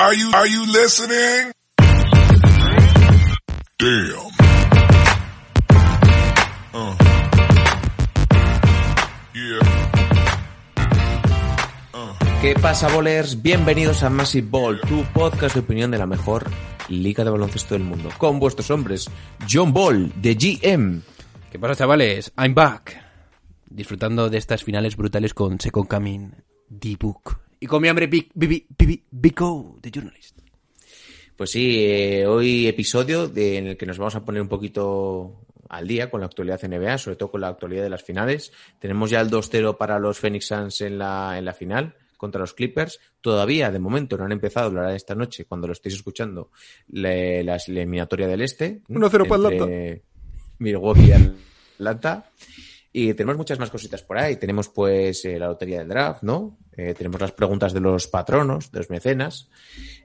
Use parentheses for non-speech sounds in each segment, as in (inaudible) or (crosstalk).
Are you, are you listening? Damn. Uh. Yeah. ¿Qué pasa, bolers? Bienvenidos a Massive Ball, tu podcast de opinión de la mejor liga de baloncesto del mundo. Con vuestros hombres, John Ball, de GM. ¿Qué pasa, chavales? I'm back. Disfrutando de estas finales brutales con Second Coming, D-Book. Y con mi hambre Bico, de Journalist. Pues sí, eh, hoy episodio de- en el que nos vamos a poner un poquito al día con la actualidad NBA, sobre todo con la actualidad de las finales. Tenemos ya el 2-0 para los Phoenix Suns en la, en la final contra los Clippers. Todavía, de momento, no han empezado, lo harán esta noche, cuando lo estéis escuchando, le- la eliminatoria del Este. 1-0 para entre Milwaukee y Atlanta. Y tenemos muchas más cositas por ahí. Tenemos pues eh, la lotería del draft, ¿no? Eh, tenemos las preguntas de los patronos, de los mecenas.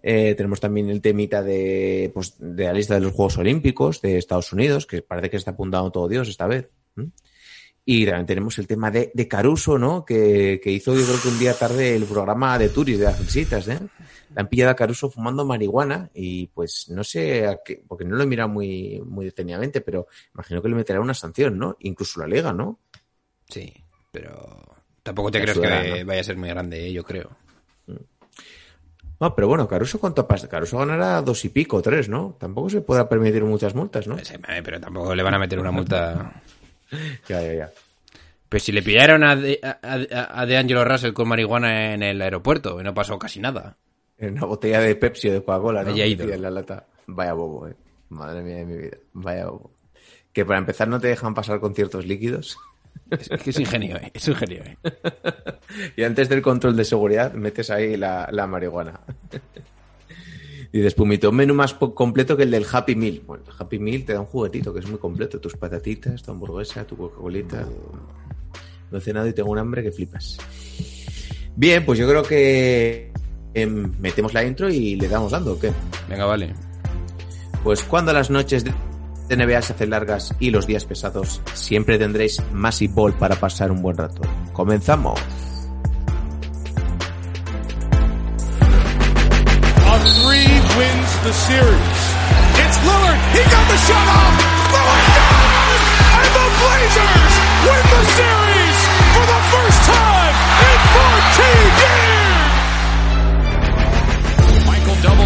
Eh, tenemos también el temita de, pues, de la lista de los Juegos Olímpicos de Estados Unidos, que parece que está apuntando todo Dios esta vez. Y también tenemos el tema de, de Caruso, ¿no? Que, que hizo yo creo que un día tarde el programa de Turis de las visitas, ¿eh? La han pillado a Caruso fumando marihuana y pues no sé, a qué, porque no lo he mirado muy, muy detenidamente, pero imagino que le meterá una sanción, ¿no? Incluso la liga, ¿no? Sí, pero tampoco te crees que ¿no? vaya a ser muy grande, ¿eh? yo creo. No, pero bueno, Caruso cuánto pasa? Caruso ganará dos y pico, tres, ¿no? Tampoco se podrá permitir muchas multas, ¿no? Sé, eh, Pero tampoco le van a meter una multa. (laughs) Ya, ya, ya. Pues si le pillaron a De, a, a- a DeAngelo Russell con marihuana en el aeropuerto y no pasó casi nada. En una botella de Pepsi o de Coca-Cola, ¿no? Haya ido. En la lata. Vaya bobo, eh. Madre mía de mi vida. Vaya bobo. Que para empezar no te dejan pasar con ciertos líquidos. Es, es que es ingenio, ¿eh? Es ingenio, ¿eh? (laughs) Y antes del control de seguridad metes ahí la, la marihuana. Y después Pumito, un menú más completo que el del Happy Meal. Bueno, el Happy Meal te da un juguetito que es muy completo. Tus patatitas, tu hamburguesa, tu Coca-Colita. No he cenado y tengo un hambre que flipas. Bien, pues yo creo que em, metemos la intro y le damos dando, ¿o qué? Venga, vale. Pues cuando las noches de NBA se hacen largas y los días pesados, siempre tendréis Massive Ball para pasar un buen rato. ¡Comenzamos! A three wins the series. It's Lillard. He got the shot off. Lillard got it! And the Blazers win the series for the first time in 14 years.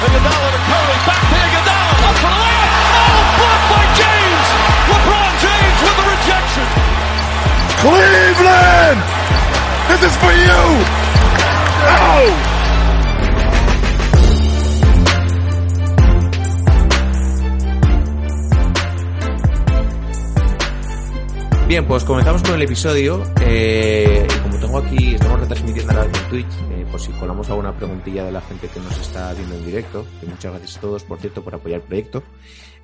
Iguodala to Curry. Back to Iguodala. Up for the layup. Oh, blocked by James. LeBron James with the rejection. Cleveland! This is for you! Oh! Bien, pues comenzamos con el episodio. Eh, y como tengo aquí, estamos retransmitiendo ahora en Twitch, eh, por si colamos alguna preguntilla de la gente que nos está viendo en directo. Muchas gracias a todos, por cierto, por apoyar el proyecto.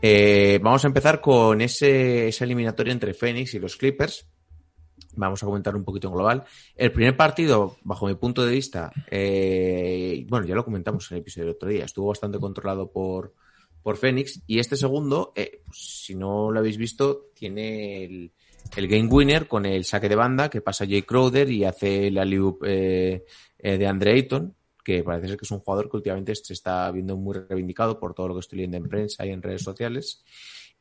Eh, vamos a empezar con ese, esa eliminatoria entre Phoenix y los Clippers. Vamos a comentar un poquito en global. El primer partido, bajo mi punto de vista, eh, bueno, ya lo comentamos en el episodio del otro día, estuvo bastante controlado por, por Phoenix. Y este segundo, eh, pues, si no lo habéis visto, tiene el, el game winner con el saque de banda que pasa Jay Crowder y hace la loop eh, eh, de Andre Ayton, que parece ser que es un jugador que últimamente se está viendo muy reivindicado por todo lo que estoy leyendo en prensa y en redes sociales.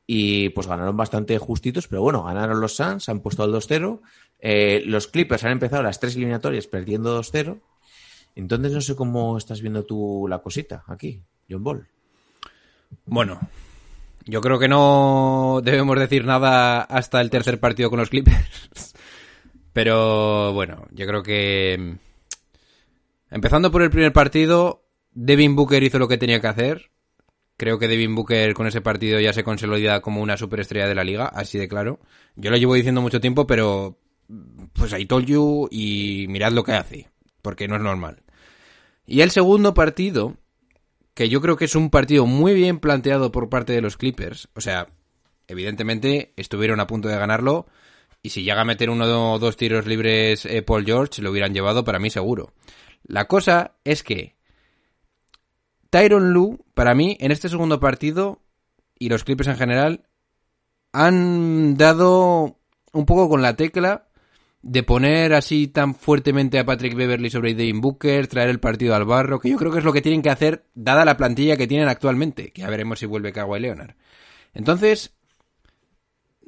Y pues ganaron bastante justitos, pero bueno, ganaron los Suns, han puesto al 2-0. Eh, los Clippers han empezado las tres eliminatorias perdiendo 2-0. Entonces no sé cómo estás viendo tú la cosita aquí, John Ball. Bueno, yo creo que no debemos decir nada hasta el tercer partido con los Clippers. (laughs) Pero bueno, yo creo que mm, empezando por el primer partido, Devin Booker hizo lo que tenía que hacer. Creo que Devin Booker con ese partido ya se consolida como una superestrella de la liga, así de claro. Yo lo llevo diciendo mucho tiempo, pero pues I told you y mirad lo que hace, porque no es normal. Y el segundo partido, que yo creo que es un partido muy bien planteado por parte de los Clippers. O sea, evidentemente estuvieron a punto de ganarlo. Y si llega a meter uno o dos tiros libres eh, Paul George, lo hubieran llevado para mí seguro. La cosa es que Tyron Lu, para mí, en este segundo partido, y los Clippers en general, han dado un poco con la tecla de poner así tan fuertemente a Patrick Beverly sobre Devin Booker, traer el partido al barro, que yo creo que es lo que tienen que hacer dada la plantilla que tienen actualmente, que ya veremos si vuelve Kawhi Leonard. Entonces,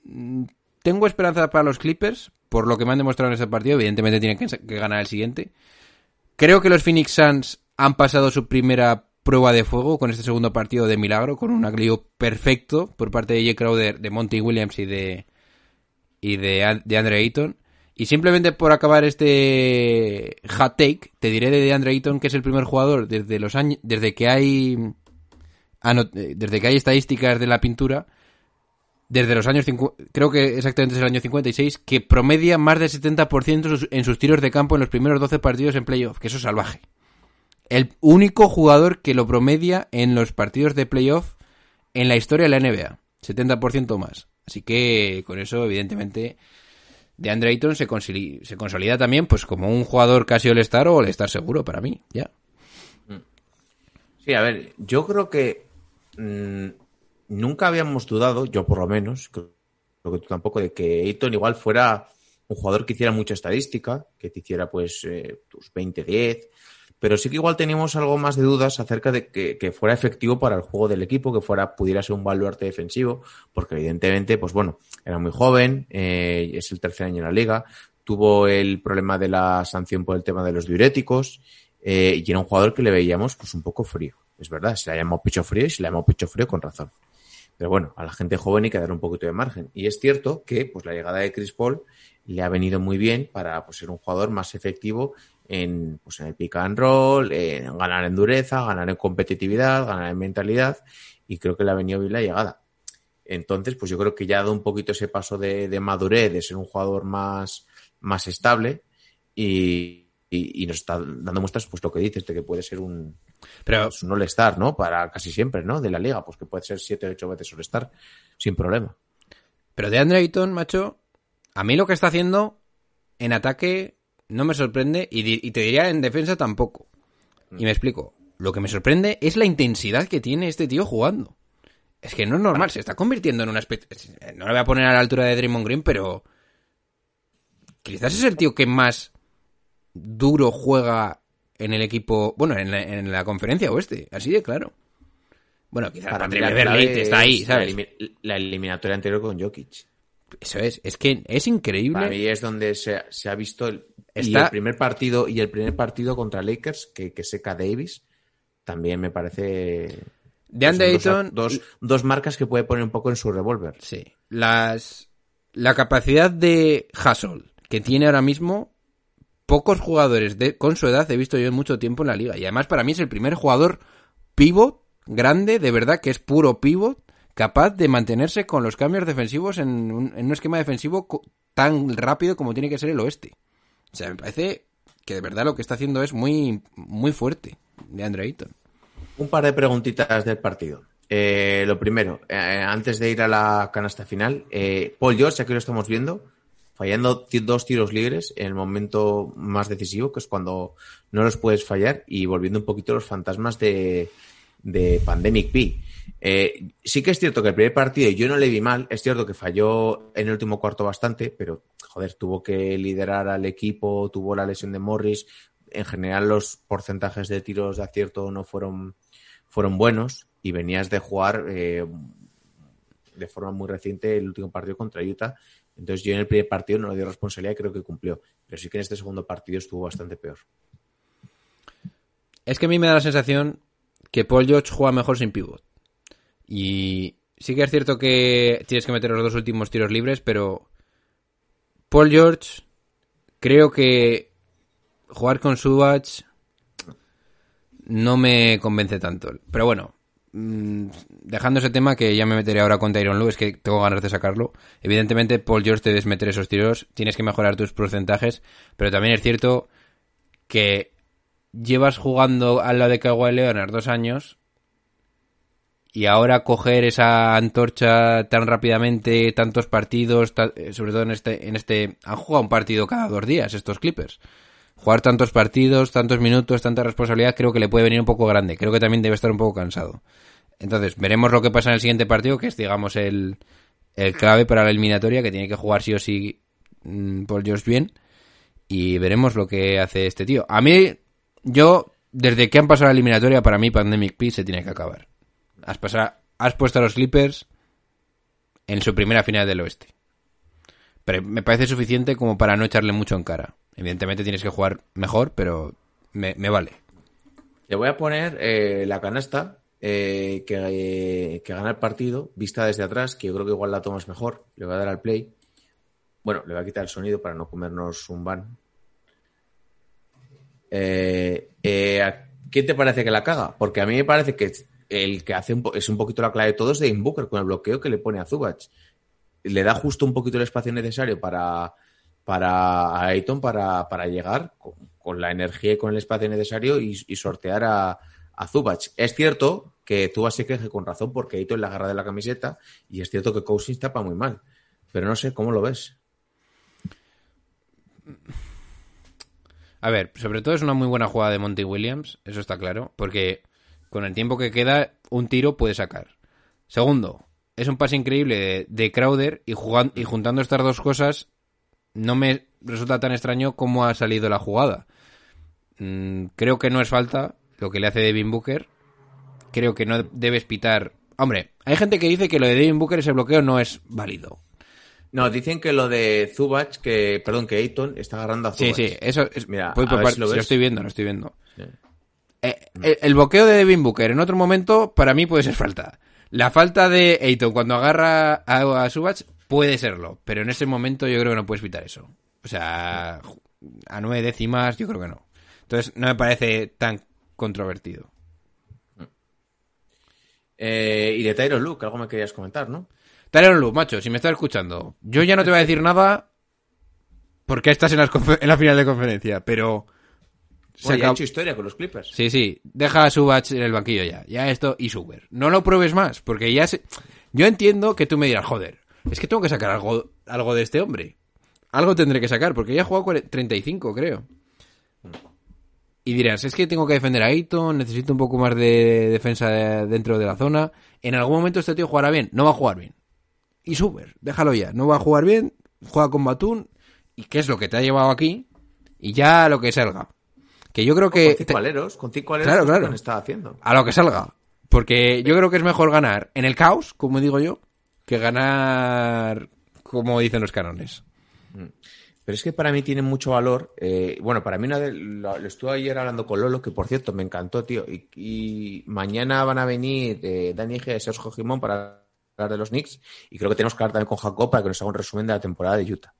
mm, tengo esperanza para los Clippers, por lo que me han demostrado en este partido, evidentemente tienen que, ganar el siguiente. Creo que los Phoenix Suns han pasado su primera prueba de fuego con este segundo partido de milagro, con un aglio perfecto por parte de J. Crowder, de Monty Williams y de, y de, de Andre Ayton. Y simplemente por acabar este hot take, te diré de DeAndre Ayton que es el primer jugador desde los años, desde que hay desde que hay estadísticas de la pintura, desde los años creo que exactamente es el año 56, que promedia más del 70% en sus tiros de campo en los primeros 12 partidos en playoff, que eso es salvaje. El único jugador que lo promedia en los partidos de playoff en la historia de la NBA, 70% más. Así que con eso, evidentemente, de Andre Ayton se, se consolida también pues como un jugador casi all-star o all-star seguro para mí, ya. Sí, a ver, yo creo que mmm, nunca habíamos dudado, yo por lo menos, creo que tú tampoco, de que Ayton igual fuera un jugador que hiciera mucha estadística, que te hiciera pues eh, tus 20-10, pero sí que igual teníamos algo más de dudas acerca de que, que, fuera efectivo para el juego del equipo, que fuera pudiera ser un baluarte defensivo, porque evidentemente, pues bueno, era muy joven, eh, es el tercer año en la liga, tuvo el problema de la sanción por el tema de los diuréticos, eh, y era un jugador que le veíamos pues un poco frío. Es verdad, se le ha pecho frío y se le ha llamado pecho frío con razón. Pero bueno, a la gente joven hay que dar un poquito de margen. Y es cierto que pues la llegada de Chris Paul le ha venido muy bien para pues, ser un jugador más efectivo en, pues, en el pick and roll, en ganar en dureza, ganar en competitividad, ganar en mentalidad, y creo que le ha venido bien la llegada. Entonces, pues yo creo que ya ha dado un poquito ese paso de, de madurez, de ser un jugador más, más estable, y, y, y, nos está dando muestras, pues lo que dices, de que puede ser un, Pero, pues, un all-star, ¿no? Para casi siempre, ¿no? De la liga, pues que puede ser siete o ocho veces all-star, sin problema. Pero de Andre Ayton, macho, a mí lo que está haciendo en ataque no me sorprende y, y, te diría en defensa tampoco. Y me explico. Lo que me sorprende es la intensidad que tiene este tío jugando. Es que no es normal, se está convirtiendo en una especie... No lo voy a poner a la altura de Draymond Green, pero... Quizás es el tío que más duro juega en el equipo... Bueno, en la, en la conferencia oeste. Así de claro. Bueno, quizás Para Patrick Beverly está ahí, es ¿sabes? La eliminatoria anterior con Jokic. Eso es. Es que es increíble. Para mí es donde se, se ha visto el, y Está- el primer partido y el primer partido contra Lakers que, que seca Davis también me parece De Andre que son Ayton... dos, dos, dos marcas que puede poner un poco en su revólver. Sí. Las, la capacidad de Hustle que tiene ahora mismo, pocos jugadores de, con su edad he visto yo en mucho tiempo en la liga. Y además para mí es el primer jugador pivot grande, de verdad, que es puro pivot, capaz de mantenerse con los cambios defensivos en un, en un esquema defensivo tan rápido como tiene que ser el oeste. O sea, me parece que de verdad lo que está haciendo es muy, muy fuerte de Andre Ayton. Un par de preguntitas del partido. Eh, lo primero, eh, antes de ir a la canasta final, eh, Paul George, aquí lo estamos viendo, fallando dos tiros libres en el momento más decisivo, que es cuando no los puedes fallar, y volviendo un poquito los fantasmas de, de Pandemic P. Eh, sí que es cierto que el primer partido yo no le vi mal, es cierto que falló en el último cuarto bastante, pero joder, tuvo que liderar al equipo, tuvo la lesión de Morris, en general los porcentajes de tiros de acierto no fueron, fueron buenos y venías de jugar eh, de forma muy reciente el último partido contra Utah. Entonces yo en el primer partido no le di responsabilidad y creo que cumplió. Pero sí que en este segundo partido estuvo bastante peor. Es que a mí me da la sensación que Paul George juega mejor sin pivot. Y sí que es cierto que tienes que meter los dos últimos tiros libres, pero Paul George creo que jugar con Subach no me convence tanto. Pero bueno, mm, dejando ese tema que ya me meteré ahora con Tyron Lue, es que tengo ganas de sacarlo. Evidentemente, Paul George te debes meter esos tiros, tienes que mejorar tus porcentajes, pero también es cierto que llevas jugando al lado de Kawhi Leonard dos años y ahora coger esa antorcha tan rápidamente, tantos partidos, eh, sobre todo en este, en este, han jugado un partido cada dos días estos Clippers. Jugar tantos partidos, tantos minutos, tanta responsabilidad, creo que le puede venir un poco grande. Creo que también debe estar un poco cansado. Entonces, veremos lo que pasa en el siguiente partido, que es, digamos, el, clave para la eliminatoria, que tiene que jugar sí o sí mm, Paul George bien. Y veremos lo que hace este tío. A mí, yo, desde que han pasado la eliminatoria, para mí Pandemic P se tiene que acabar. Has, pasado, has puesto a los Clippers en su primera final del oeste. Pero me parece suficiente como para no echarle mucho en cara. Evidentemente tienes que jugar mejor, pero me, vale. Le voy a poner eh, la canasta eh, que, eh, que gana el partido, vista desde atrás, que yo creo que igual la tomas mejor. Le voy a dar al play. Bueno, le voy a quitar el sonido para no comernos un ban. Eh, eh, ¿a ¿Quién te parece que la caga? Porque a mí me parece que el que hace es un poquito la clave de todo es de Booker con el bloqueo que le pone a Zubac. Le da justo un poquito el espacio necesario para, para Ayton para, para llegar con, la energía y con el espacio necesario y, y sortear a, a. Es cierto que Zubac se queje con razón porque Ayton le agarra de la camiseta y es cierto que Cousins tapa muy mal. Pero no sé, ¿cómo lo ves? A ver, sobre todo es una muy buena jugada de Monty Williams, eso está claro, porque con el tiempo que queda, un tiro puede sacar. Segundo, es un pase increíble de, de Crowder y, jugan- y juntando estas dos cosas, no me resulta tan extraño cómo ha salido la jugada. Mm, creo que no es falta lo que le hace Devin Booker. Creo que no debes pitar. Hombre, hay gente que dice que lo de Devin Booker, ese bloqueo, no es válido. No, dicen que lo de Zubac, que, perdón, que Ayton está agarrando a Sí, Zubac. sí, eso es. Mira, voy a por ver partes, si lo lo, estoy viendo, lo estoy viendo. Sí. Eh, el, el bloqueo de Devin Booker en otro momento, para mí puede ser falta. La falta de Ayton cuando agarra a, a Subach puede serlo, pero en ese momento yo creo que no puedes evitar eso. O sea, a nueve décimas yo creo que no. Entonces no me parece tan controvertido. Eh, y de Tyron Luke, algo me querías comentar, ¿no? Tyron Lue, macho, si me estás escuchando, yo ya no te voy a decir nada porque estás en, las en la final de conferencia, pero... se ya ha hecho historia con los Clippers. Sí, sí, deja a Subach en el banquillo ya. Ya esto y Suber. No lo pruebes más, porque ya se... Yo entiendo que tú me dirás, joder, es que tengo que sacar algo, algo de este hombre. Algo tendré que sacar, porque ya ha jugado cuare- 35, creo. Y dirás, es que tengo que defender a Ayton, necesito un poco más de defensa de- dentro de la zona. En algún momento este tío jugará bien, no va a jugar bien. Y Suber, déjalo ya, no va a jugar bien, juega con Batum, y qué es lo que te ha llevado aquí, y ya lo que salga. Que yo creo que... con cinco aleros, con cinco aleros Claro, claro. estado haciendo. a lo que salga. Porque yo creo que es mejor ganar en el caos, como digo yo, que ganar como dicen los canones. Pero es que para mí tiene mucho valor. eh, bueno, para mí una de- lo, lo estuve ayer hablando con Lolo, que por cierto me encantó, tío. Y, y mañana van a venir eh, Dani G y Sergio Jimón para hablar de los Knicks. Y creo que tenemos que hablar también con Jacob para que nos haga un resumen de la temporada de Utah.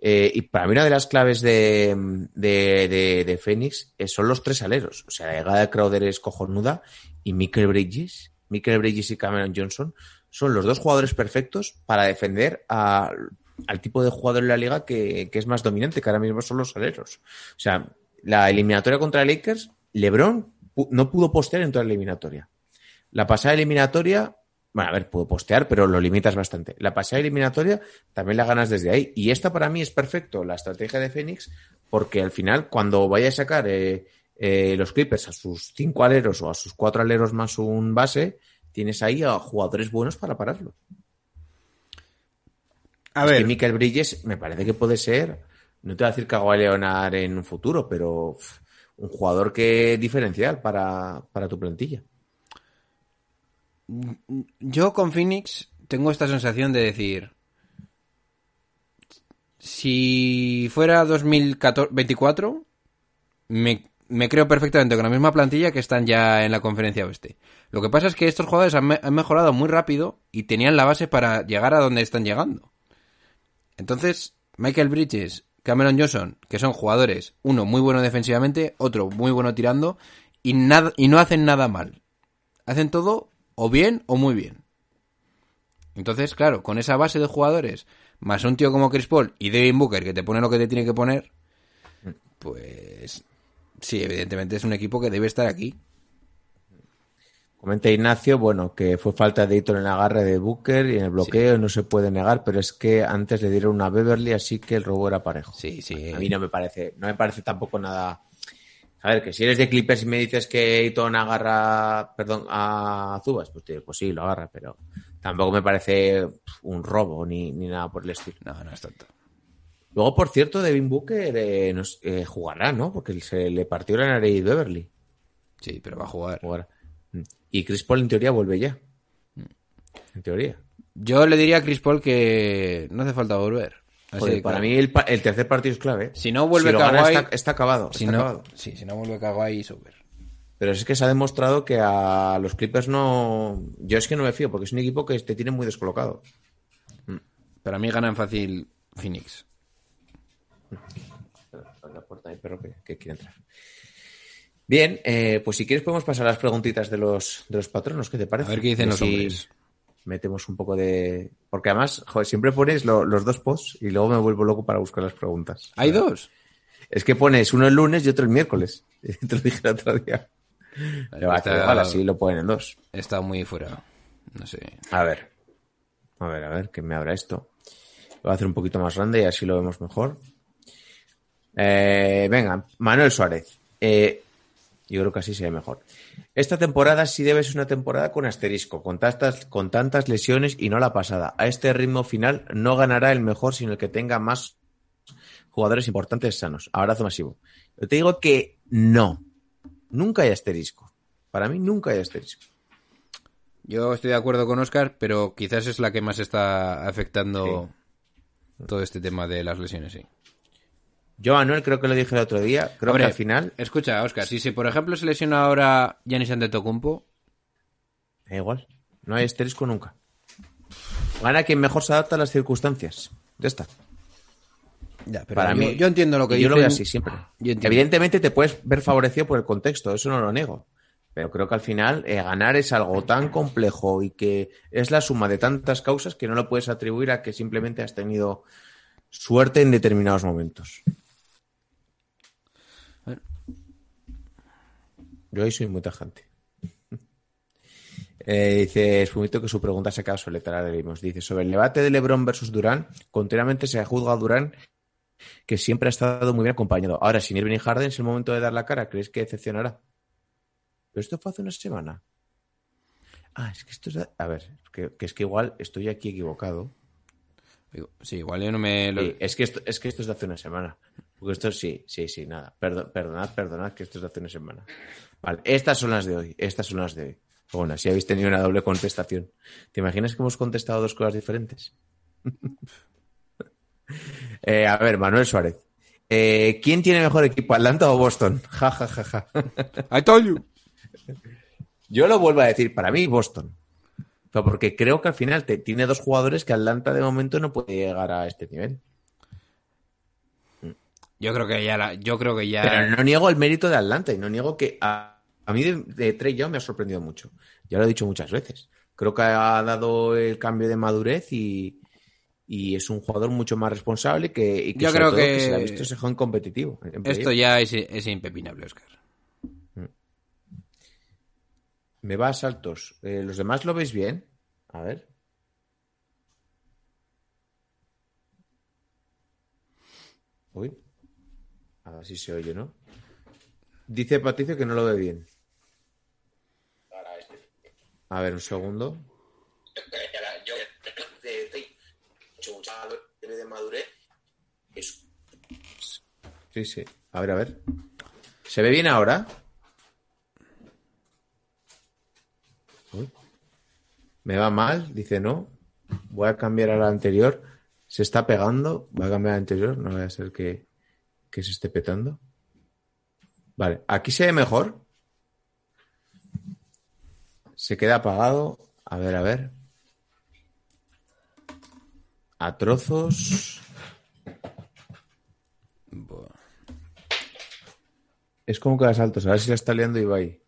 Eh, y para mí una de las claves de, de, de, de Phoenix eh, son los tres aleros. O sea, la llegada de Crowder es cojonuda y Michael Bridges, Michael Bridges y Cameron Johnson son los dos jugadores perfectos para defender a- al tipo de jugador en la liga que, que es más dominante, que ahora mismo son los aleros. O sea, la eliminatoria contra Lakers, LeBron no pudo postear en toda la eliminatoria. La pasada eliminatoria, bueno, a ver, pudo postear, pero lo limitas bastante. La pasada eliminatoria también la ganas desde ahí. Y esta para mí es perfecto, la estrategia de Phoenix, porque al final, cuando vaya a sacar eh, eh, los Clippers a sus cinco aleros o a sus cuatro aleros más un base, tienes ahí a jugadores buenos para pararlo. A Es que Michael Bridges me parece que puede ser, no te voy a decir Kawhi Leonard en un futuro, pero un jugador que diferencial para, para tu plantilla. Yo con Phoenix tengo esta sensación de decir, si fuera 2024, me, me creo perfectamente con la misma plantilla que están ya en la conferencia oeste. Lo que pasa es que estos jugadores han, han mejorado muy rápido y tenían la base para llegar a donde están llegando. Entonces, Michael Bridges, Cameron Johnson, que son jugadores, uno muy bueno defensivamente, otro muy bueno tirando, y, nada, y no hacen nada mal. Hacen todo o bien o muy bien. Entonces, claro, con esa base de jugadores, más un tío como Chris Paul y Devin Booker que te pone lo que te tiene que poner, pues sí, evidentemente es un equipo que debe estar aquí. Comenta Ignacio, bueno, que fue falta de hito en el agarre de Booker y en el bloqueo, no se puede negar, pero es que antes le dieron una Beverly, así que el robo era parejo. Sí, sí. A mí no me parece, no me parece tampoco nada. A ver, que si eres de Clippers y me dices que Ayton agarra, perdón, a Zubas, pues, digo, pues sí, lo agarra, pero tampoco me parece un robo ni, ni nada por el estilo. No, no es tanto. Luego, por cierto, Devin Booker eh, nos, eh, jugará, ¿no? Porque se le partió la nariz Beverly. Sí, pero va a jugar. Mm. Y Chris Paul en teoría vuelve ya. En teoría. Yo le diría a Chris Paul que no hace falta volver. Así Joder, que, para claro, mí el, tercer partido es clave. Si no vuelve gana, Kawhi- está, está acabado. si está no, acabado. sí, si no vuelve Kawhi, super. Pero es que se ha demostrado que a los Clippers no. Yo es que no me fío, porque es un equipo que te tiene muy descolocado. Para mí ganan fácil Phoenix. La puerta hay perro que, que quiere entrar. Bien, eh, pues si quieres podemos pasar a las preguntitas de los, de los patronos, ¿qué te parece? A ver qué dicen los si hombres. Metemos un poco de. Porque además, joder, siempre pones lo- los dos posts y luego me vuelvo loco para buscar las preguntas. ¿Hay dos? Es que pones uno el lunes y otro el miércoles. (laughs) Te lo dije el otro día. Pero Está- igual así lo ponen en dos. Estado muy fuera. No sé. A ver. A ver, a ver, que me abra esto. Lo voy a hacer un poquito más grande y así lo vemos mejor. Eh, venga, Manuel Suárez. Eh, yo creo que así se ve mejor. Esta temporada sí debe ser una temporada con asterisco, con tantas, con tantas lesiones y no la pasada. A este ritmo final no ganará el mejor, sino el que tenga más jugadores importantes sanos. Abrazo masivo. Yo te digo que no. Nunca hay asterisco. Para mí nunca hay asterisco. Yo estoy de acuerdo con Oscar, pero quizás es la que más está afectando todo este tema de las lesiones, sí. Yo, Manuel, creo que lo dije el otro día. Creo Hombre, que al final Escucha, Oscar, si, si por ejemplo se lesiona ahora Giannis Antetokounmpo, Da igual. No hay asterisco nunca. Gana quien mejor se adapta a las circunstancias. Ya está. ya, pero Para yo, mí, yo entiendo lo que yo lo veo así siempre. Evidentemente te puedes ver favorecido por el contexto, eso no lo niego. Pero creo que al final eh, ganar es algo tan complejo y que es la suma de tantas causas que no lo puedes atribuir a que simplemente has tenido suerte en determinados momentos. Yo ahí soy muy tajante. (laughs) Eh, dice Espumito que su pregunta se acaba soleta, la leímos. Dice, sobre el debate de Lebron versus Durán, continuamente se juzga a Durán que siempre ha estado muy bien acompañado. Ahora, sin Irving y Harden, es el momento de dar la cara. ¿Crees que decepcionará? Pero esto fue hace una semana. Ah, es que esto es... de- A ver, que, que es que igual estoy aquí equivocado. Sí, igual yo no me... lo- Sí, es, que esto, es que esto es de hace una semana. Porque esto sí, sí, sí, nada. Perdo- perdonad, perdonad que esto es de hace una semana. Vale, estas son las de hoy. Estas son las de hoy. Bueno, si habéis tenido una doble contestación. ¿Te imaginas que hemos contestado dos cosas diferentes? (laughs) Eh, a ver, Manuel Suárez. Eh, ¿Quién tiene mejor equipo, Atlanta o Boston? (laughs) Ja, ja, ja, ja. I told you. Yo lo vuelvo a decir, para mí Boston. Pero porque creo que al final te, tiene dos jugadores que Atlanta de momento no puede llegar a este nivel. Yo creo que ya la- yo creo que ya Pero no niego el mérito de Atlanta y no niego que a, a mí de, de Trey Young me ha sorprendido mucho. Ya lo he dicho muchas veces. Creo que ha dado el cambio de madurez y, y es un jugador mucho más responsable que, y que Yo creo que se le ha visto ese joven competitivo. esto ya es, es impepinable, Oscar. Me va a saltos. Eh, ¿Los demás lo veis bien? A ver. Uy. A ver si se oye, ¿no? Dice Patricio que no lo ve bien. A ver, un segundo. de madurez. Sí, sí. A ver, a ver. ¿Se ve bien ahora? Uy. Me va mal, dice no. Voy a cambiar a la anterior. Se está pegando. Voy a cambiar a la anterior. No vaya a ser que, que se esté petando. Vale, aquí se ve mejor. Se queda apagado. A ver, a ver. A trozos. Buah. Es como que da saltos. A ver si la está liando Ibai.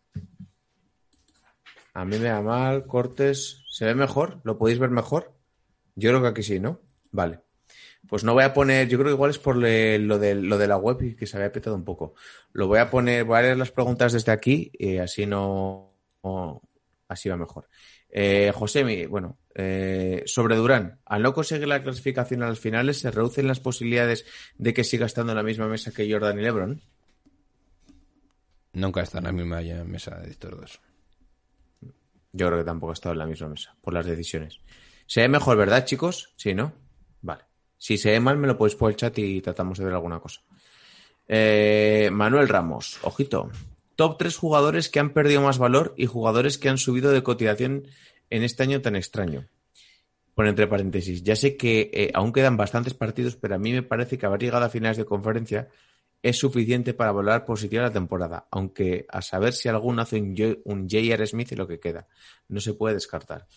A mí me da mal. Cortes. ¿Se ve mejor? ¿Lo podéis ver mejor? Yo creo que aquí sí, ¿no? Vale. Pues no voy a poner. Yo creo que igual es por le- lo, de, lo de la web y que se había petado un poco. Lo voy a poner. Voy a leer las preguntas desde aquí y así no. no- así va mejor. Eh, José, bueno, eh, sobre Durán, al no conseguir la clasificación a las finales, ¿se reducen las posibilidades de que siga estando en la misma mesa que Jordan y LeBron? Nunca está en la misma mesa de estos dos. Yo creo que tampoco ha estado en la misma mesa, por las decisiones. Se ve mejor, ¿verdad, chicos? Sí, ¿no? Si se ve mal, me lo podéis por el chat y tratamos de ver alguna cosa. Eh, Manuel Ramos, ojito. Top 3 jugadores que han perdido más valor y jugadores que han subido de cotización en este año tan extraño. Pone entre paréntesis. Ya sé que eh, aún quedan bastantes partidos, pero a mí me parece que haber llegado a finales de conferencia es suficiente para volar positiva la temporada, aunque a saber si alguno hace un, un J.R. Smith y lo que queda. No se puede descartar.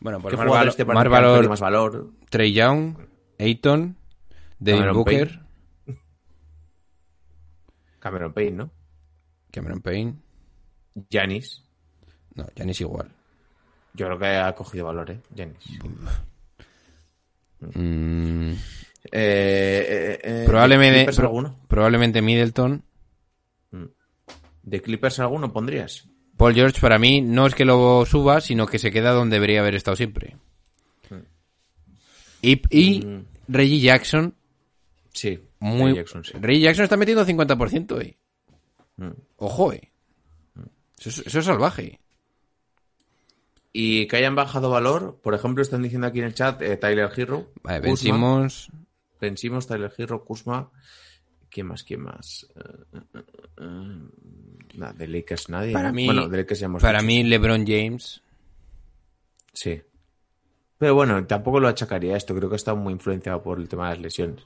Bueno, pues ¿Qué más, valo- más valor, más valor? Trey Young, Ayton, Devin Cameron Booker, Payne. (laughs) Cameron Payne, ¿no? Cameron Payne. Janis. No, Giannis igual. Yo creo que ha cogido valor, ¿eh? Janis. Mm, Eh, eh, eh, probablemente, probablemente Middleton. ¿De Clippers alguno pondrías? Paul George para mí no es que lo suba, sino que se queda donde debería haber estado siempre. Y, y Reggie Jackson, Sí. muy... Ray Jackson, sí. Reggie Jackson está metiendo 50% hoy. Mm. Ojo, eh. Eso es, eso es salvaje. Y que hayan bajado valor, por ejemplo, están diciendo aquí en el chat eh, Tyler Hero. Vale, Ben Simmons, Tyler Hero, Kuzma. ¿Quién más? ¿Quién más? Eh, de Lakers nadie. Para mí- bueno, de Lakers ya hemos para dicho, mí. LeBron James. Sí. Pero bueno, tampoco lo achacaría a esto. Creo que está muy influenciado por el tema de las lesiones.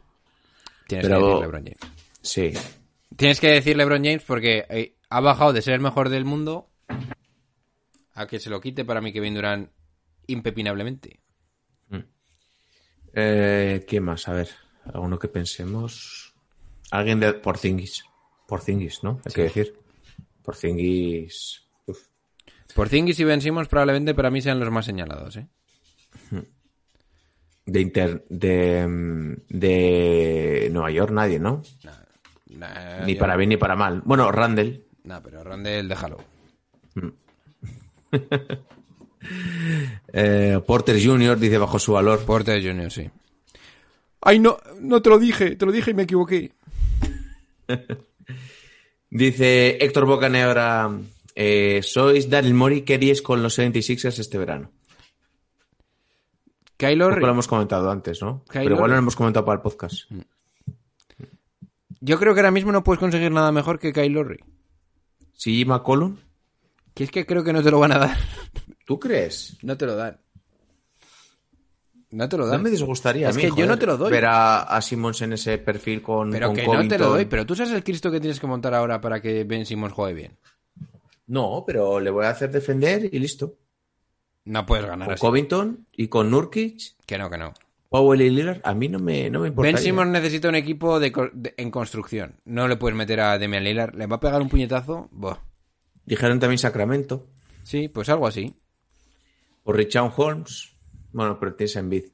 Tienes Pero- que decir LeBron James. Sí. Tienes que decir LeBron James porque eh, ha bajado de ser el mejor del mundo a que se lo quite para mí Kevin Durant impepinablemente. Eh, ¿Quién más? A ver, alguno que pensemos. Alguien de Porzingis. Porzingis, ¿no? Hay que decir. Porzingis. Uf. Porzingis y Ben Simmons probablemente para mí sean los más señalados, ¿eh? De Inter. De, mm, de Nueva York nadie, ¿no? Nah, Ni yo- para bien ni para mal. Bueno, Randall. Nah, pero Randall, déjalo. (laughs) Eh, Porter Jr. dice bajo su valor. Porter Jr., sí. Ay, no, no te lo dije, te lo dije y me equivoqué. (laughs) Dice Héctor Bocanegra. Eh, sois Daryl Mori, ¿qué haríais con los 76ers este verano? Kylo lo hemos comentado antes, ¿no? Kylo Pero igual lo hemos comentado para el podcast. Yo creo que ahora mismo no puedes conseguir nada mejor que Kyle Lowry. Si McCollum, Que es que creo que no te lo van a dar. ¿tú crees? No te lo dan. No te lo No dan. me disgustaría. Es a mí, que yo no te lo doy. Ver a, a Simmons en ese perfil con, Pero con que no te lo doy. Pero tú sabes el Cristo que tienes que montar ahora para que Ben Simmons juegue bien. No, pero le voy a hacer defender y listo. No puedes ganar Con así. Covington y con Nurkic, Que no, que no. Powell y Lillard, a mí no me, no me importa. Ben Simmons necesita un equipo de co- de- en construcción. No le puedes meter a Demian Lillard. Le va a pegar un puñetazo. Buah. Dijeron también Sacramento. Sí, pues algo así. O Richard Holmes. Bueno, pero tienes en Bid.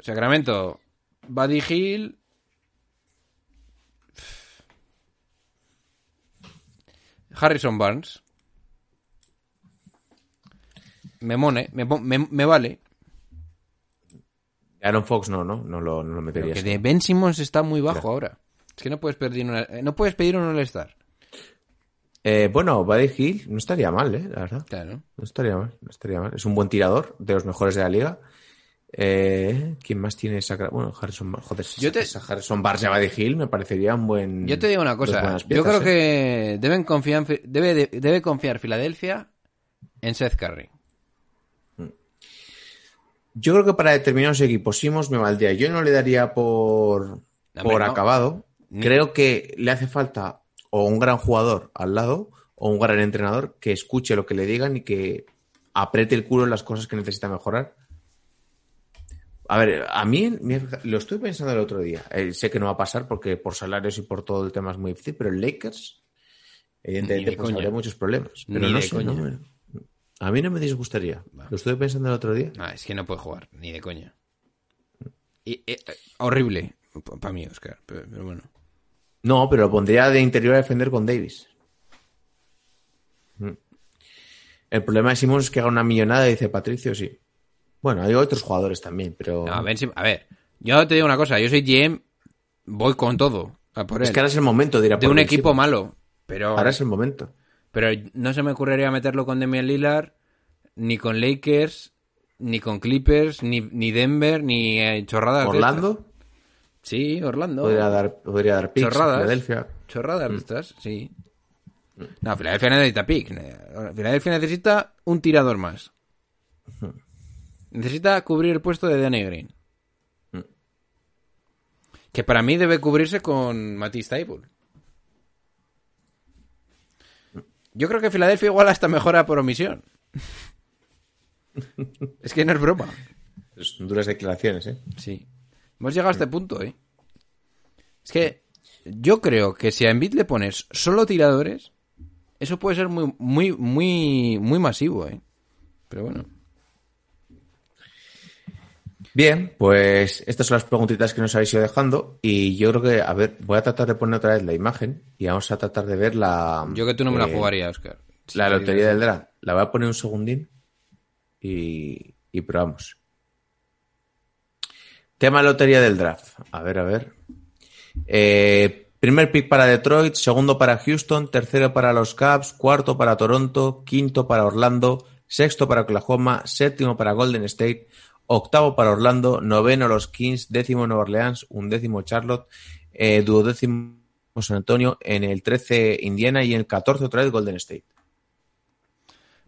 Sacramento. Buddy Hill. Harrison Barnes. Me mone, me, pon- me, me vale. Aaron Fox no, ¿no? No lo, no lo Pero meterías. que de Ben Simmons está muy bajo ahora. Es que no puedes pedir una, eh, no puedes pedir un All-Star. Eh, bueno, Buddy Hill no estaría mal, ¿eh? La verdad. Claro. No estaría mal, no estaría mal. Es un buen tirador, de los mejores de la liga. Eh, ¿Quién más tiene Sacra? Bueno, Harrison Joder, Yo te- Harrison Barnes y Hill me parecería un buen. Yo te digo una cosa. Yo creo ¿eh? que deben confiar, debe, de- debe confiar Filadelfia en Seth Curry. Yo creo que para determinados equipos Simons me valdría. Yo no le daría por, por no. acabado. Ni- Creo que le hace falta o un gran jugador al lado o un gran entrenador que escuche lo que le digan y que apriete el culo en las cosas que necesita mejorar. A ver, a mí lo estoy pensando el otro día. Eh, sé que no va a pasar porque por salarios y por todo el tema es muy difícil, pero el Lakers, evidentemente, pues habría muchos problemas. Pero Ni no de sé, coña. no me- a mí no me disgustaría. Lo estuve pensando el otro día. Es que no puede jugar, ni de coña. Y, eh, eh, horrible para mí, Oscar. Pero, pero bueno. No, pero lo pondría de interior a defender con Davis. El problema de Simons es que gana una millonada, dice Patricio, sí. Bueno, hay otros jugadores también, pero... No, a ver, yo te digo una cosa, yo soy GM, voy con todo. A por es él. que ahora es el momento de un equipo Simmons. malo. Pero, Ahora es el momento. pero no se me ocurriría meterlo con Damian Lillard, ni con Lakers, ni con Clippers, ni, ni Denver, ni eh, chorradas. Orlando. Sí, Orlando. podría dar, podría dar picks. Chorradas. Filadelfia. Chorradas de estas, sí. No, Filadelfia necesita pick. Filadelfia necesita un tirador más. Necesita cubrir el puesto de Danny Green. Que para mí debe cubrirse con Matisse Taibull. Yo creo que Filadelfia igual hasta mejora por omisión. (laughs) es que no es broma. Son duras declaraciones, ¿eh? Sí. Hemos llegado a este punto, ¿eh? Es que yo creo que si a Embiid le pones solo tiradores, eso puede ser muy, muy, muy, muy masivo, ¿eh? Pero bueno. Bien, pues estas son las preguntitas que nos habéis ido dejando y yo creo que, a ver, voy a tratar de poner otra vez la imagen y vamos a tratar de ver la... Yo que tú no me la eh, jugaría, Oscar. La lotería del draft. La voy a poner un segundín y, y probamos. Tema lotería del draft. A ver, a ver. Eh, primer pick para Detroit, segundo para Houston, tercero para los Cavs, cuarto para Toronto, quinto para Orlando, sexto para Oklahoma, séptimo para Golden State, octavo para Orlando, noveno los Kings, décimo Nueva Orleans, undécimo Charlotte, eh, duodécimo San Antonio, en el 13 Indiana y en el 14 otra vez Golden State.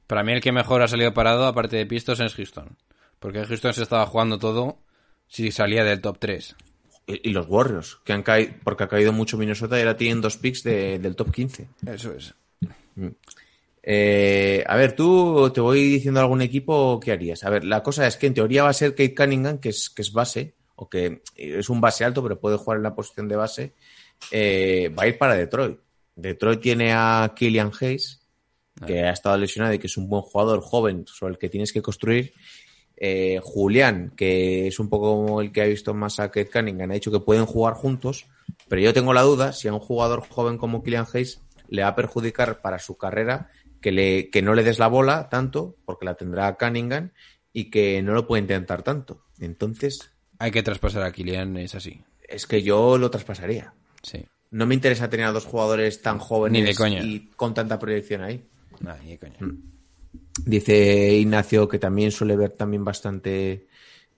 Para mí el que mejor ha salido parado, aparte de Pistons, es Houston. Porque Houston se estaba jugando todo si salía del top 3. Y, y los Warriors, que han caído, porque ha caído mucho Minnesota y ahora tienen dos picks de- del top 15. Eso es. Eh, a ver, tú te voy diciendo algún equipo, ¿qué harías? A ver, la cosa es que en teoría va a ser Kate Cunningham, que es, que es base, o que es un base alto, pero puede jugar en la posición de base. eh, va a ir para Detroit. Detroit tiene a Killian Hayes, que ha estado lesionado y que es un buen jugador joven sobre el que tienes que construir. Eh, Julián, que es un poco como el que ha visto más a Kate Cunningham, ha dicho que pueden jugar juntos, pero yo tengo la duda si a un jugador joven como Killian Hayes le va a perjudicar para su carrera que, le, que no le des la bola tanto, porque la tendrá Cunningham, y que no lo puede intentar tanto. Entonces, Hay que traspasar a Kylian, es así. es que yo lo traspasaría. Sí. No me interesa tener a dos jugadores tan jóvenes Ni de coña. y con tanta proyección ahí. Ni de coña. Dice Ignacio que también suele ver también bastante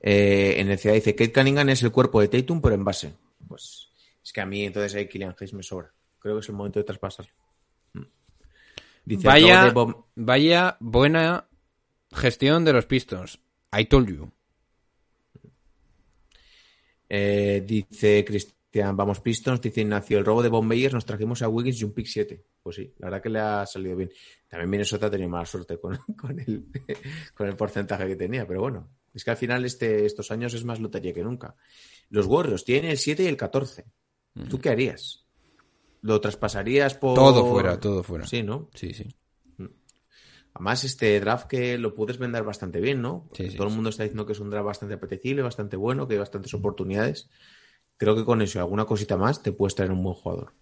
eh, en necesidad. Dice Kate Cunningham es el cuerpo de Tatum, pero en base. Pues es que a mí entonces ahí Killian Hayes me sobra. Creo que es el momento de traspasar. Mm. Dice Vaya, Bob- vaya buena gestión de los Pistons. I told you. Eh, dice Cristian, vamos Pistons, dice Ignacio, el robo de Bombeyers nos trajimos a Wiggins y un pick 7. Pues sí, la verdad que le ha salido bien. También Minnesota ha tenido mala suerte con, (laughs) con, el, con el porcentaje que tenía, pero bueno, es que al final este, estos años es más lotería que nunca. Los Warriors tienen el 7 y el 14. ¿Tú qué harías? ¿Lo traspasarías por...? Todo fuera, todo fuera. Sí, ¿no? Sí, sí. Además, este draft que lo puedes vender bastante bien, ¿no? Porque Sí, sí, todo el mundo está diciendo que es un draft bastante apetecible, bastante bueno, que hay bastantes oportunidades. Creo que con eso y alguna cosita más te puedes traer un buen jugador.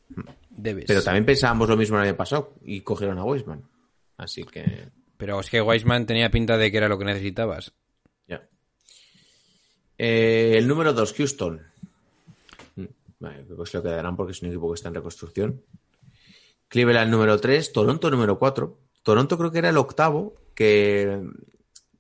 Debes. Pero también pensábamos lo mismo el año pasado y cogieron a Weisman. Así que, Pero es que Weisman tenía pinta de que era lo que necesitabas. ya. Eh, el número 2, Houston. Mm, Vale, creo que se lo quedarán porque es un equipo que está en reconstrucción. Cleveland número 3, Toronto número 4. Toronto creo que era el octavo que,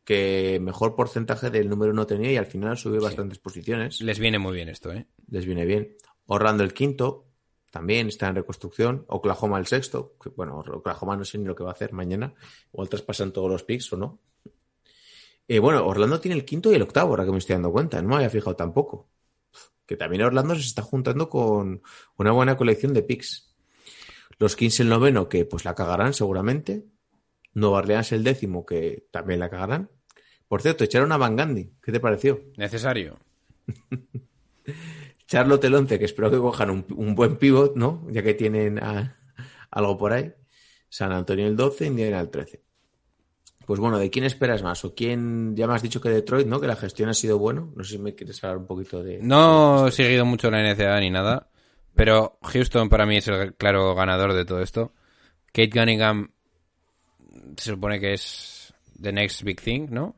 que mejor porcentaje del número uno tenía y al final subió bastantes posiciones. Les viene muy bien esto, ¿eh? Les viene bien. Orlando el quinto, también está en reconstrucción. Oklahoma el sexto, que, bueno, Oklahoma no sé ni lo que va a hacer mañana. Igual traspasan todos los picks o no. Eh, bueno, Orlando tiene el quinto y el octavo, ahora que me estoy dando cuenta. No me había fijado tampoco. Que también Orlando se está juntando con una buena colección de picks. Los 15 el noveno, que pues la cagarán seguramente. Nueva Orleans el décimo, que también la cagarán. Por cierto, echaron a Van Gandhi. ¿Qué te pareció? Necesario. (laughs) Charlotte el 11, que espero que cojan un, un buen pivot, ¿no? Ya que tienen a- algo por ahí. San Antonio el 12, Indiana el 13. Pues bueno, ¿de quién esperas más? ¿O quién? Ya me has dicho que Detroit, ¿no? Que la gestión ha sido bueno. No sé si me quieres hablar un poquito de... No he seguido mucho la NCAA ni nada, pero Houston para mí es el claro ganador de todo esto. Kate Cunningham se supone que es the next big thing, ¿no?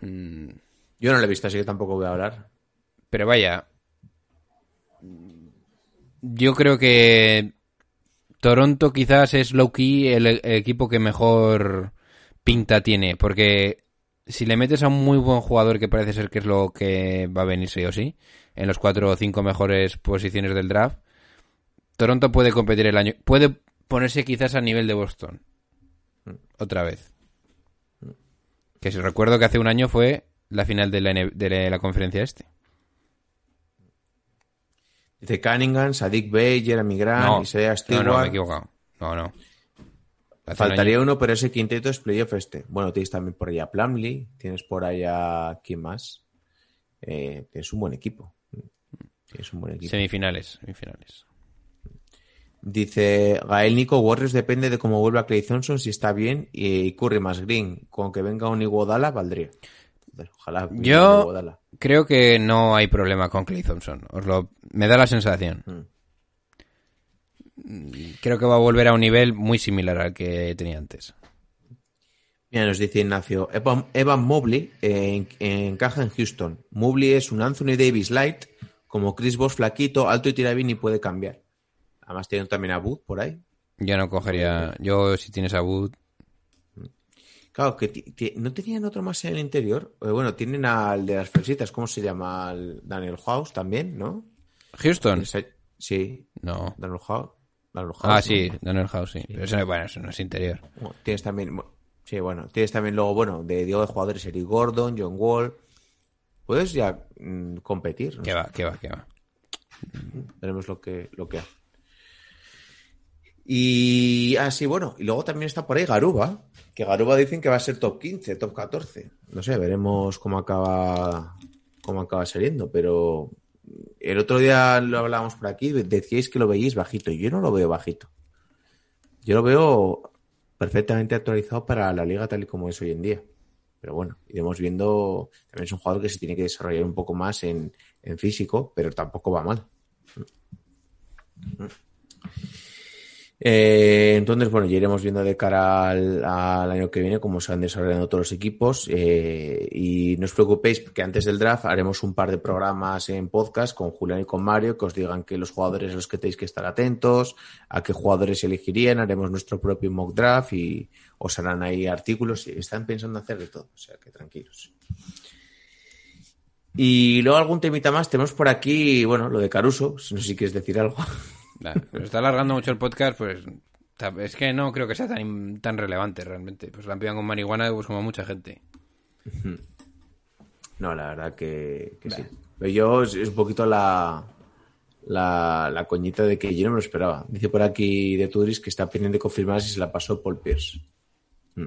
Mm, Yo no lo he visto, así que tampoco voy a hablar. Pero vaya, yo creo que Toronto quizás es low key el, el equipo que mejor pinta tiene, porque si le metes a un muy buen jugador que parece ser que es lo que va a venir sí o sí, en los cuatro o cinco mejores posiciones del draft, Toronto puede competir el año, puede ponerse quizás a nivel de Boston otra vez. Que si recuerdo que hace un año fue la final de la, de la conferencia este. Dice Cunningham, Sadik Bey, Jeremy Grant, No, Isaiah no, Stewart. no, me he equivocado. No, no. Hace Faltaría uno, pero ese quinteto es playoff este. Bueno, tienes también por allá Plumlee, tienes por allá quién más. Eh, tienes un buen equipo. Tienes un buen equipo. Semifinales, semifinales. Dice Gael Nico Warriors depende de cómo vuelva Clay Thompson, si está bien, y Curry más Green. Con que venga un Iguodala, valdría. Ojalá. Yo Iguodala. creo que no hay problema con Clay Thompson. Os lo, me da la sensación. Mm. Creo que va a volver a un nivel muy similar al que tenía antes. Mira, nos dice Ignacio, Evan, Evan Mobley eh, en- encaja en Houston. Mobley es un Anthony Davis light, como Chris Bosh flaquito, alto y tira bien y puede cambiar. Además tienen también a Booth por ahí. Yo no cogería. Yo, si tienes a Wood. Claro, que no tenían otro más en el interior. Eh, bueno, tienen al de las fresitas, ¿cómo se llama? Al Daniel House también, ¿no? Houston. Sí, No. Daniel House. Daniel House, Ah, ¿no? sí, Daniel House, sí. Pero eso, no- bueno, eso no es interior. Bueno, Tienes también, sí, bueno, tienes también luego, bueno, de Diego de jugadores, Eric Gordon, John Wall. Puedes ya mm, competir. no Que va, que va, que va. Veremos lo que, lo que hace. Y así, bueno, y luego también está por ahí Garuba, que Garuba dicen que va a ser top 15, top 14. No sé, veremos cómo acaba cómo acaba saliendo, pero el otro día lo hablábamos por aquí, decíais que lo veíais bajito, yo no lo veo bajito. Yo lo veo perfectamente actualizado para la liga tal y como es hoy en día. Pero bueno, iremos viendo, también es un jugador que se tiene que desarrollar un poco más en físico, pero tampoco va mal. Eh, entonces, bueno, ya iremos viendo de cara al, año que viene cómo se van desarrollando todos los equipos. eh, y no os preocupéis que antes del draft haremos un par de programas en podcast con Julián y con Mario que os digan que los jugadores a los que tenéis que estar atentos, a qué jugadores elegirían, haremos nuestro propio mock draft y os harán ahí artículos. Están pensando hacer de todo, o sea que tranquilos. Y luego algún temita más. Tenemos por aquí, bueno, lo de Caruso. No sé si quieres decir algo. (laughs) Pero está alargando mucho el podcast, pues. Es que no creo que sea tan, tan relevante realmente. Pues la pillan con marihuana, pues como mucha gente. No, la verdad que, que sí. Pero yo es, un poquito la, la, la coñita de que yo no me lo esperaba. Dice por aquí de Turis que está pendiente de confirmar si se la pasó Paul Pierce. Mm.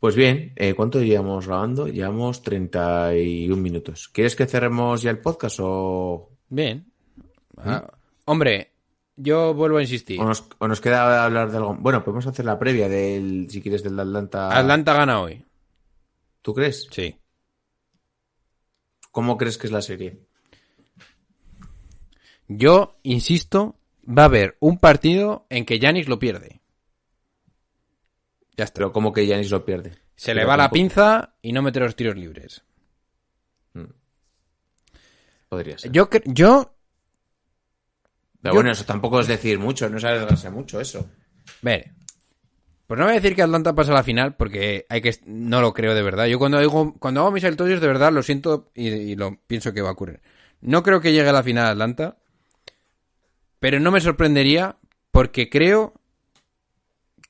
Pues bien, eh, ¿cuánto llevamos grabando? Llevamos 31 minutos. ¿Quieres que cerremos ya el podcast o, Bien. Ah, Hombre, yo vuelvo a insistir. o, nos, o nos queda hablar de algo? Bueno, podemos hacer la previa del, si quieres, del Atlanta. Atlanta gana hoy. ¿Tú crees? Sí. ¿Cómo crees que es la serie? Yo insisto, va a haber un partido en que Yanis lo pierde. Ya está. Pero ¿cómo que Yanis lo pierde? Se Pero le va la pinza y no mete los tiros libres. Podría ser. Yo, yo Pero bueno, eso tampoco es decir mucho, no es arriesgarse mucho eso. Ver. Pues no voy a decir que Atlanta pasa a la final porque hay que no lo creo de verdad. Yo cuando digo cuando hago mis aleatorios de verdad lo siento y, y lo pienso que va a ocurrir. No creo que llegue a la final Atlanta, pero no me sorprendería porque creo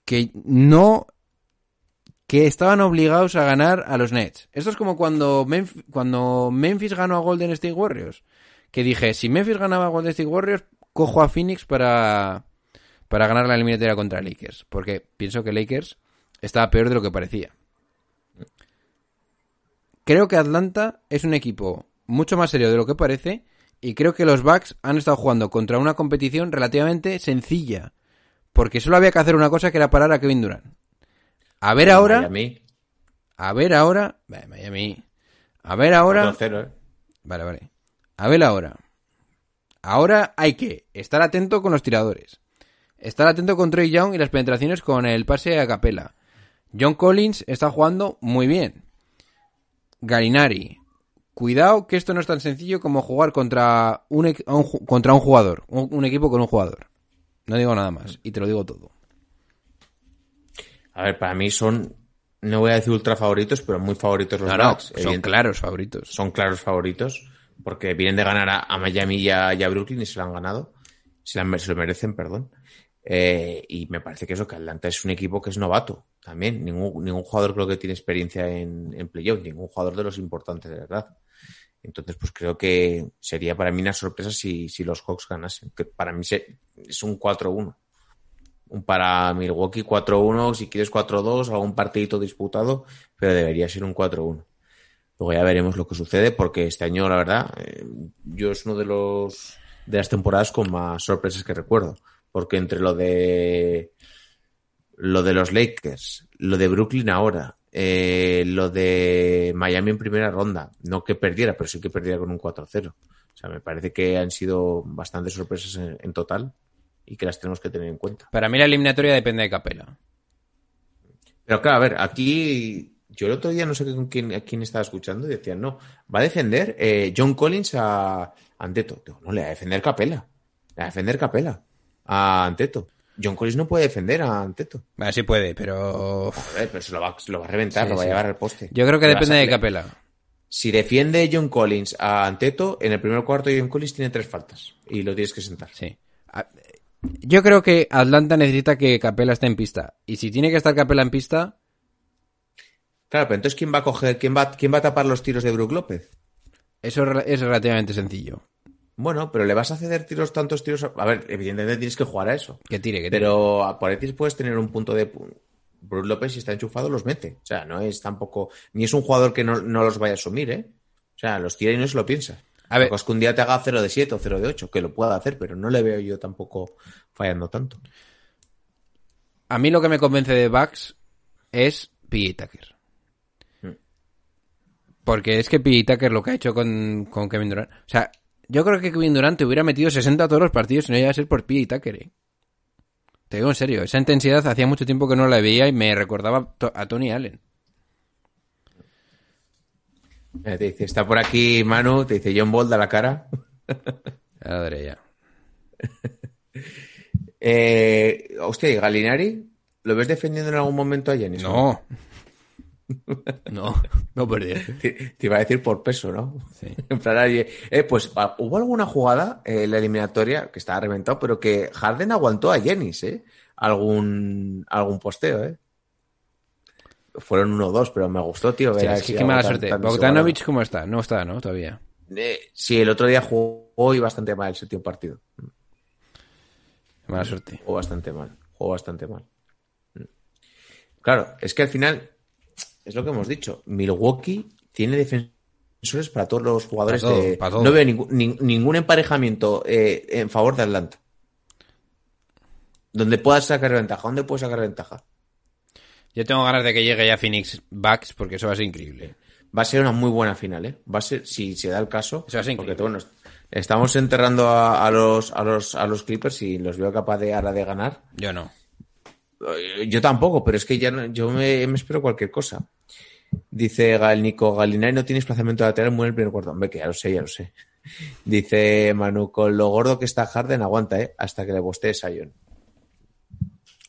que no que estaban obligados a ganar a los Nets. Esto es como cuando Memphis, ganó a Golden State Warriors, que dije, si Memphis ganaba a Golden State Warriors, cojo a Phoenix para para ganar la eliminatoria contra Lakers, porque pienso que Lakers estaba peor de lo que parecía. Creo que Atlanta es un equipo mucho más serio de lo que parece y creo que los Bucks han estado jugando contra una competición relativamente sencilla, porque solo había que hacer una cosa que era parar a Kevin Durant. A ver ahora, Miami, a ver ahora, Miami, a ver ahora, 4-0, ¿eh? Vale, vale. A ver ahora. Ahora hay que estar atento con los tiradores. Estar atento con Trey Young y las penetraciones con el pase a capela. John Collins está jugando muy bien. Galinari. Cuidado que esto no es tan sencillo como jugar contra un, contra un jugador. Un, un equipo con un jugador. No digo nada más. Y te lo digo todo. A ver, para mí son, no voy a decir ultra favoritos, pero muy favoritos los No, no, Bucks. son evidente- claros favoritos. son claros favoritos porque vienen de ganar a, a Miami y a, y a Brooklyn y se lo han ganado. Se, la- se lo merecen, perdón. Eh, y me parece que eso, que Atlanta es un equipo que es novato también. Ningún, ningún jugador creo que tiene experiencia en, en playoff, ningún jugador de los importantes de verdad. Entonces, pues creo que sería para mí una sorpresa si, si los Hawks ganasen. Que para mí se- es un 4-1. Para Milwaukee 4-1, si quieres 4-2, algún partidito disputado, pero debería ser un 4-1. Luego ya veremos lo que sucede, porque este año, la verdad, eh, yo es uno de los de las temporadas con más sorpresas que recuerdo. Porque entre lo de lo de los Lakers, lo de Brooklyn ahora, eh, lo de Miami en primera ronda, no que perdiera, pero sí que perdiera con un 4-0. O sea, me parece que han sido bastantes sorpresas en total y que las tenemos que tener en cuenta. Para mí la eliminatoria depende de Capela. Pero claro, a ver, aquí yo el otro día no sé con quién, a quién estaba escuchando y decían, no, va a defender eh, John Collins a Anteto. Digo, no, le va a defender Capela. Le va a defender Capela a Anteto. John Collins no puede defender a Anteto. Bueno, sí puede, pero... A ver, pero se lo va, se lo va a reventar, Sí, lo va sí. a llevar al poste. Yo creo que Le depende de Capela. Si defiende John Collins a Anteto, en el primer cuarto John Collins tiene tres faltas y lo tienes que sentar. Sí. Yo creo que Atlanta necesita que Capela esté en pista. Y si tiene que estar Capela en pista, Claro, pero entonces ¿quién va a coger, quién va, quién va a tapar los tiros de Brook López? eso es rela- es relativamente sencillo. Bueno, pero le vas a ceder tiros, tantos tiros. A, a ver, evidentemente tienes que jugar a eso. Que tire, que tire. Pero a por ahí puedes tener un punto de. Brook López, si está enchufado, los mete. O sea, no es tampoco. Ni es un jugador que no, no los vaya a asumir, ¿eh? O sea, los tira y no se lo piensa. A ver. Lo que un día te haga 0 de 7 o 0 de 8, que lo pueda hacer, pero no le veo yo tampoco fallando tanto. A mí lo que me convence de Bucks es P.J. Tucker. Hmm. Porque es que P.J. Tucker lo que ha hecho con, con Kevin Durant... O sea, yo creo que Kevin Durant te hubiera metido 60 todos los partidos si no iba a ser por P.J. Tucker, ¿eh? Te digo en serio, esa intensidad hacía mucho tiempo que no la veía y me recordaba a Tony Allen. Te dice, está por aquí Manu, te dice John Bolt a la cara. (laughs) Daré ya. (laughs) Eh, hostia, ¿y Galinari? ¿Lo ves defendiendo en algún momento a Giannis? No. (laughs) No, no perdí. Te, te iba a decir por peso, ¿no? Sí. En plan, eh, pues ah, hubo alguna jugada eh, en la eliminatoria que estaba reventado, pero que Harden aguantó a Jennings, ¿eh? Algún, algún posteo, ¿eh? Fueron uno o dos, pero me gustó, tío. Sí, es que qué mala tan- suerte. tan Bogdanovich, ¿cómo está? No está, ¿no? Todavía. Eh, sí, el otro día jugó y bastante mal el séptimo partido. Mala suerte. Jugó bastante mal. Jugó bastante mal. Claro, es que al final, es lo que hemos dicho. Milwaukee tiene defensores para todos los jugadores Para todo, de. para todo. No veo ningún, nin- ningún emparejamiento eh, en favor de Atlanta. Donde puedas sacar ventaja. ¿Dónde puedes sacar ventaja? Yo tengo ganas de que llegue ya Phoenix Bucks porque eso va a ser increíble. Va a ser una muy buena final, ¿eh? Va a ser, si se da el caso. Eso va a ser porque bueno, estamos enterrando a, a los, a, los, a los Clippers y los veo capaz de ahora de ganar. Yo no. Eh, Yo tampoco, pero es que ya no- yo me, me espero cualquier cosa. Dice Gal Nico, Galinari no tiene desplazamiento lateral muy en el primer cuarto. Hombre, que ya lo sé, ya lo sé. Dice Manu, con lo gordo que está Harden, aguanta, ¿eh? Hasta que le postee Sion.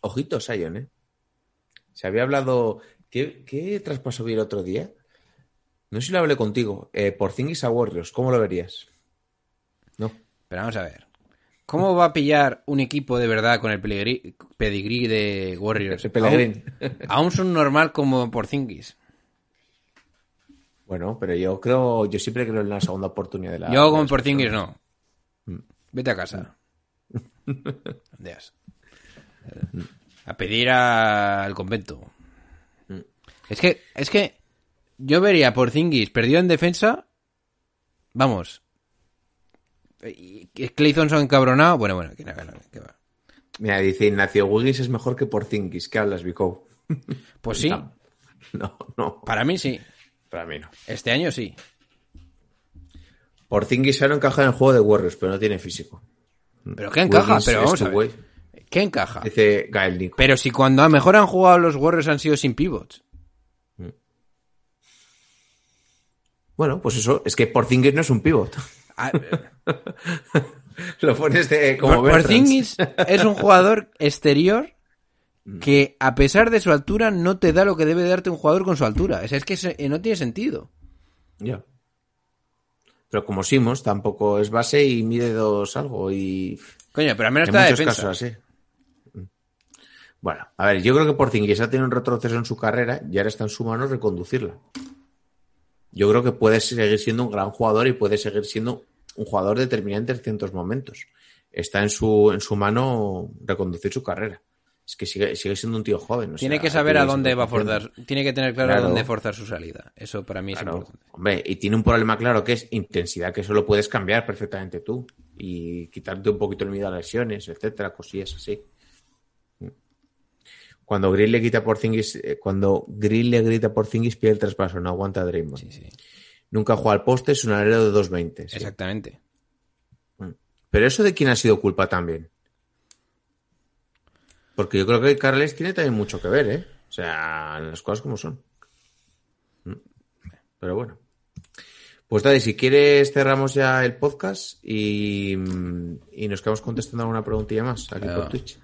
Ojito, Sion, ¿eh? Se había hablado... ¿Qué, qué traspaso vi el otro día? No sé si lo hablé contigo. Eh, por Zingis a Warriors, ¿cómo lo verías? No. Pero vamos a ver. ¿Cómo va a pillar un equipo de verdad con el pedigrí, de Warriors? Aún, aún son normal como Porzingis. Bueno, pero yo creo... Yo siempre creo en la segunda oportunidad de la... Yo como Porzingis personas. no. Vete a casa. (laughs) Andeas. A pedir a- al convento. Es que, es que yo vería a Porzingis perdido en defensa. Vamos. Y que Clay Thompson encabronado. Bueno, bueno, que que va. Mira, dice Ignacio Wiggins es mejor que Porzingis. ¿Qué hablas, Vico? Pues sí, No, no, no. para mí sí. Para mí no. Este año sí. Porzingis ahora encaja en el juego de Warriors, pero no tiene físico. Pero que encaja, Wiggins pero vamos a ver. ¿Qué encaja? Dice Gael Nico. Pero si cuando a mejor han jugado los Warriors han sido sin pivots. Bueno, pues eso, es que Porzingis no es un pivot. (laughs) Ah, (laughs) Lo pones de como Por-. Porzingis es un jugador exterior que a pesar de su altura no te da lo que debe darte un jugador con su altura. Sea, es que se- no tiene sentido. Ya. Pero como Simons tampoco es base y mide dos algo y Coño, pero al menos en está de muchos defensa. casos así. Bueno, a ver, yo creo que Porzingis ha tenido un retroceso en su carrera y ahora está en su mano reconducirla. Yo creo que puede seguir siendo un gran jugador y puede seguir siendo un jugador determinante en ciertos momentos. Está en su, en su mano reconducir su carrera. Es que sigue, sigue siendo un tío joven. o Tiene sea, que saber a dónde va a forzar. Tiene que tener claro, Claro. a dónde forzar su salida. Eso para mí es importante. hombre, y tiene un problema claro que es intensidad, que eso lo puedes cambiar perfectamente tú y quitarte un poquito el miedo a lesiones, etcétera, cosillas así. Cuando Grill le quita por cuando Grill le grita por Zingis, pierde el traspaso, no aguanta a Draymond. Sí, sí. Nunca juega al poste, es un alero de 2.20. sí. Exactamente. Pero eso de quién ha sido culpa también. Porque yo creo que Carles tiene también mucho que ver, ¿eh? O sea, las cosas como son. Mm. Pero bueno. Pues Daddy, si quieres cerramos ya el podcast y, y nos quedamos contestando alguna preguntilla más aquí Claro. por Twitch.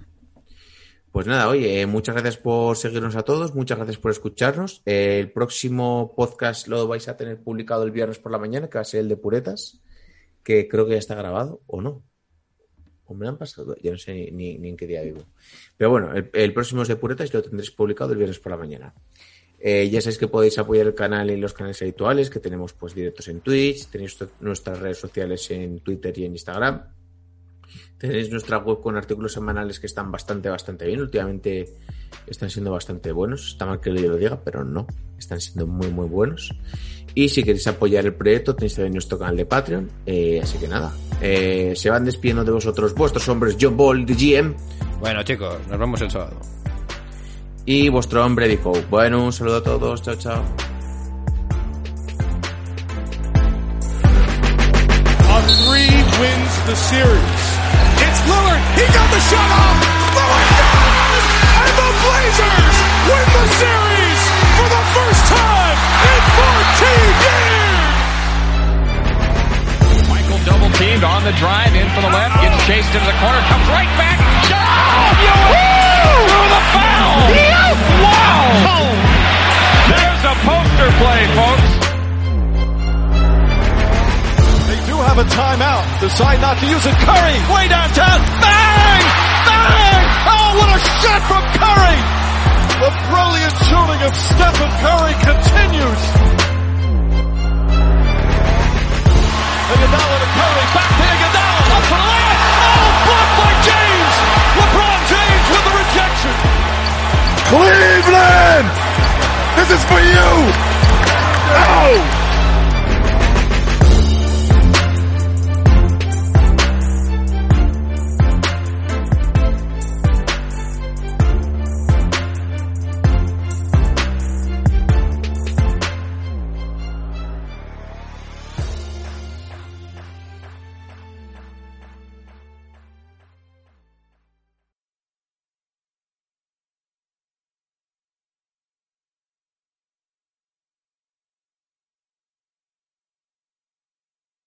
Pues nada, oye, eh, muchas gracias por seguirnos a todos, muchas gracias por escucharnos. Eh, el próximo podcast lo vais a tener publicado el viernes por la mañana, que va a ser el de Puretas, que creo que ya está grabado, ¿o no? O me lo han pasado, ya no sé ni, en qué día vivo. Pero bueno, el, próximo es de Puretas y lo tendréis publicado el viernes por la mañana. Eh, ya sabéis que podéis apoyar el canal y los canales habituales, que tenemos pues directos en Twitch, tenéis nuestras redes sociales en Twitter y en Instagram. Tenéis nuestra web con artículos semanales que están bastante, bastante bien. Últimamente están siendo bastante buenos. Está mal que yo lo diga, pero no. Están siendo muy, muy buenos. Y si queréis apoyar el proyecto, tenéis también nuestro canal de Patreon. Eh, así que nada. Eh, se van despidiendo de vosotros vuestros hombres John Ball, de GM, Bueno, chicos, nos vemos el sábado. y vuestro hombre Dico. Bueno, un saludo a todos. Chao, chao. A three wins the series. Lillard. He got the shot off. Lillard does! And the Blazers win the series for the first time in 14 years. Michael double teamed on the drive in for the left, gets chased into the corner, comes right back. Shot! Through the foul! Wow! There's a poster play, folks. Have a timeout. Decide not to use it. Curry, way downtown. Bang! Bang! Oh, what a shot from Curry! The brilliant shooting of Stephen Curry continues. Iguodala to Curry, back to Iguodala, up for the layup. Oh, blocked by James. LeBron James with the rejection. Cleveland! This is for you! Oh!